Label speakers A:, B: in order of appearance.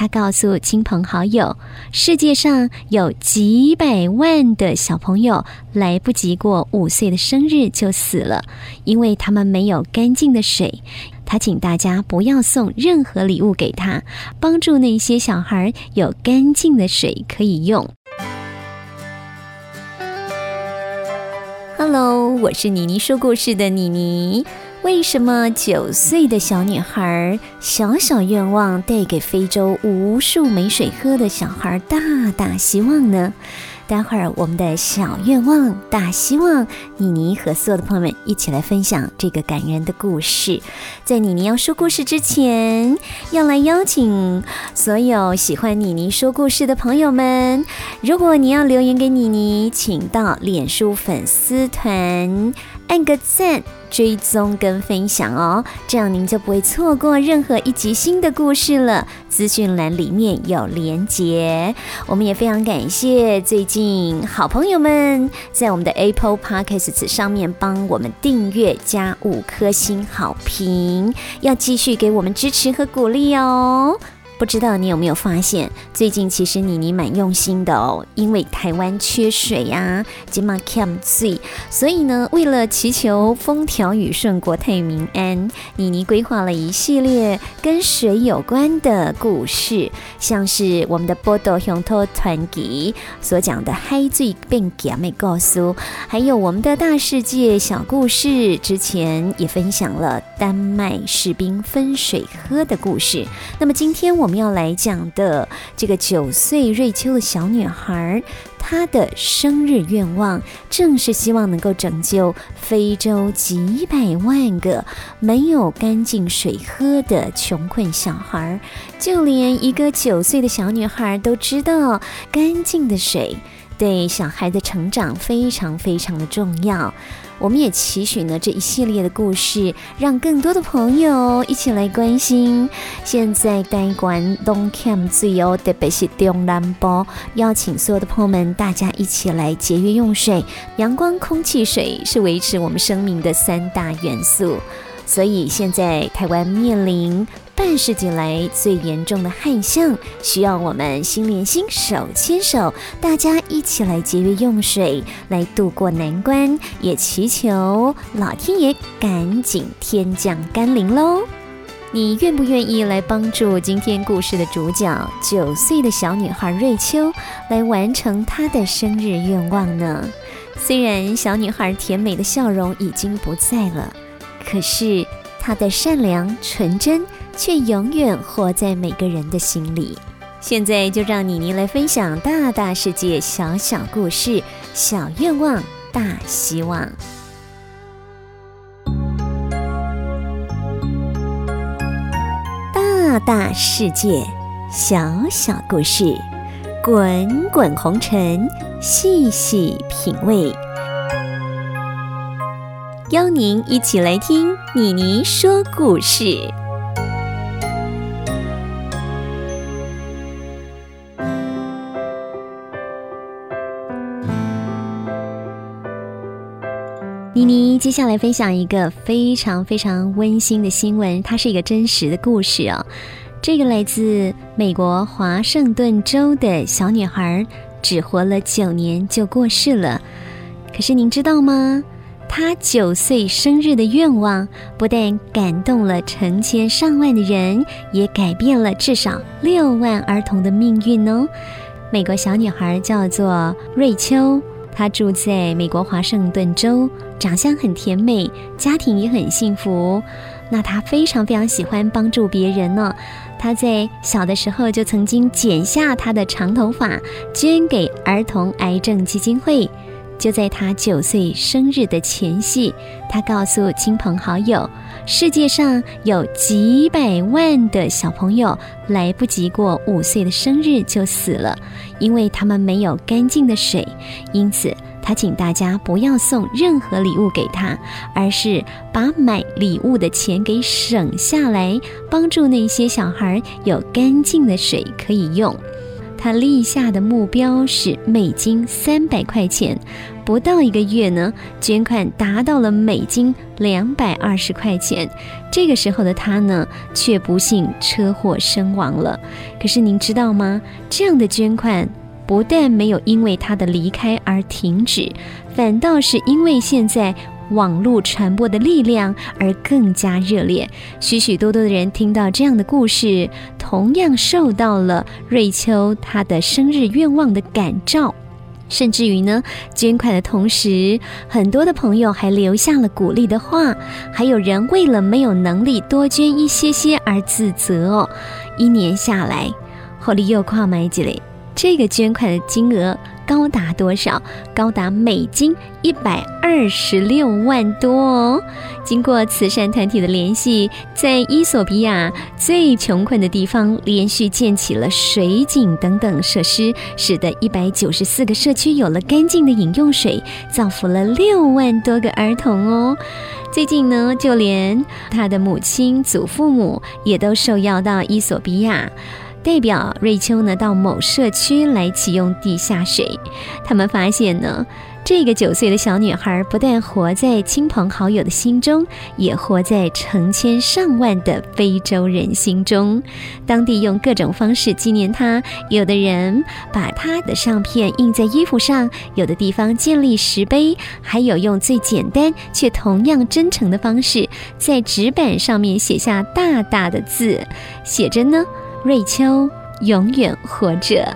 A: 他告诉亲朋好友，世界上有几百万的小朋友来不及过五岁的生日就死了，因为他们没有干净的水。他请大家不要送任何礼物给他，帮助那些小孩有干净的水可以用。Hello，我是妮妮说故事的妮妮。为什么九岁的小女孩小小愿望带给非洲无数没水喝的小孩大大希望呢？待会儿我们的小愿望大希望，妮妮和所有的朋友们一起来分享这个感人的故事。在妮妮要说故事之前，要来邀请所有喜欢妮妮说故事的朋友们，如果你要留言给妮妮，请到脸书粉丝团按个赞。追踪跟分享哦，这样您就不会错过任何一集新的故事了。资讯栏里面有连结。我们也非常感谢最近好朋友们在我们的 Apple Podcasts 上面帮我们订阅加五颗星好评，要继续给我们支持和鼓励哦。不知道你有没有发现，最近其实妮妮蛮用心的哦，因为台湾缺水呀，今嘛 cam 水，所以呢，为了祈求风调雨顺、国泰民安，妮妮规划了一系列跟水有关的故事，像是我们的波多雄托团体所讲的嗨最变给妹告诉，还有我们的大世界小故事，之前也分享了丹麦士兵分水喝的故事，那么今天我。我们要来讲的这个九岁瑞秋的小女孩，她的生日愿望正是希望能够拯救非洲几百万个没有干净水喝的穷困小孩。就连一个九岁的小女孩都知道，干净的水对小孩的成长非常非常的重要。我们也期许呢这一系列的故事，让更多的朋友一起来关心。现在该关东 cam 最有特别是东南部，邀请所有的朋友们，大家一起来节约用水。阳光、空气、水是维持我们生命的三大元素，所以现在台湾面临。半世纪来最严重的旱象，需要我们心连心、手牵手，大家一起来节约用水，来度过难关，也祈求老天爷赶紧天降甘霖喽！你愿不愿意来帮助今天故事的主角九岁的小女孩瑞秋，来完成她的生日愿望呢？虽然小女孩甜美的笑容已经不在了，可是她的善良纯真。却永远活在每个人的心里。现在就让妮妮来分享大大世界小小故事，小愿望大希望。大大世界小小故事，滚滚红尘，细细品味。邀您一起来听妮妮说故事。妮妮接下来分享一个非常非常温馨的新闻，它是一个真实的故事哦。这个来自美国华盛顿州的小女孩，只活了九年就过世了。可是您知道吗？她九岁生日的愿望，不但感动了成千上万的人，也改变了至少六万儿童的命运哦。美国小女孩叫做瑞秋。她住在美国华盛顿州，长相很甜美，家庭也很幸福。那她非常非常喜欢帮助别人呢。她在小的时候就曾经剪下她的长头发，捐给儿童癌症基金会。就在她九岁生日的前夕，她告诉亲朋好友，世界上有几百万的小朋友来不及过五岁的生日就死了，因为他们没有干净的水。因此，他请大家不要送任何礼物给他，而是把买礼物的钱给省下来，帮助那些小孩有干净的水可以用。他立下的目标是美金三百块钱。不到一个月呢，捐款达到了美金两百二十块钱。这个时候的他呢，却不幸车祸身亡了。可是您知道吗？这样的捐款不但没有因为他的离开而停止，反倒是因为现在。网络传播的力量而更加热烈，许许多多的人听到这样的故事，同样受到了瑞秋她的生日愿望的感召，甚至于呢，捐款的同时，很多的朋友还留下了鼓励的话，还有人为了没有能力多捐一些些而自责哦。一年下来，后利又跨买几嘞，这个捐款的金额。高达多少？高达美金一百二十六万多哦！经过慈善团体的联系，在伊索比亚最穷困的地方，连续建起了水井等等设施，使得一百九十四个社区有了干净的饮用水，造福了六万多个儿童哦。最近呢，就连他的母亲、祖父母也都受邀到伊索比亚。代表瑞秋呢到某社区来启用地下水，他们发现呢，这个九岁的小女孩不但活在亲朋好友的心中，也活在成千上万的非洲人心中。当地用各种方式纪念她，有的人把她的相片印在衣服上，有的地方建立石碑，还有用最简单却同样真诚的方式，在纸板上面写下大大的字，写着呢。瑞秋永远活着。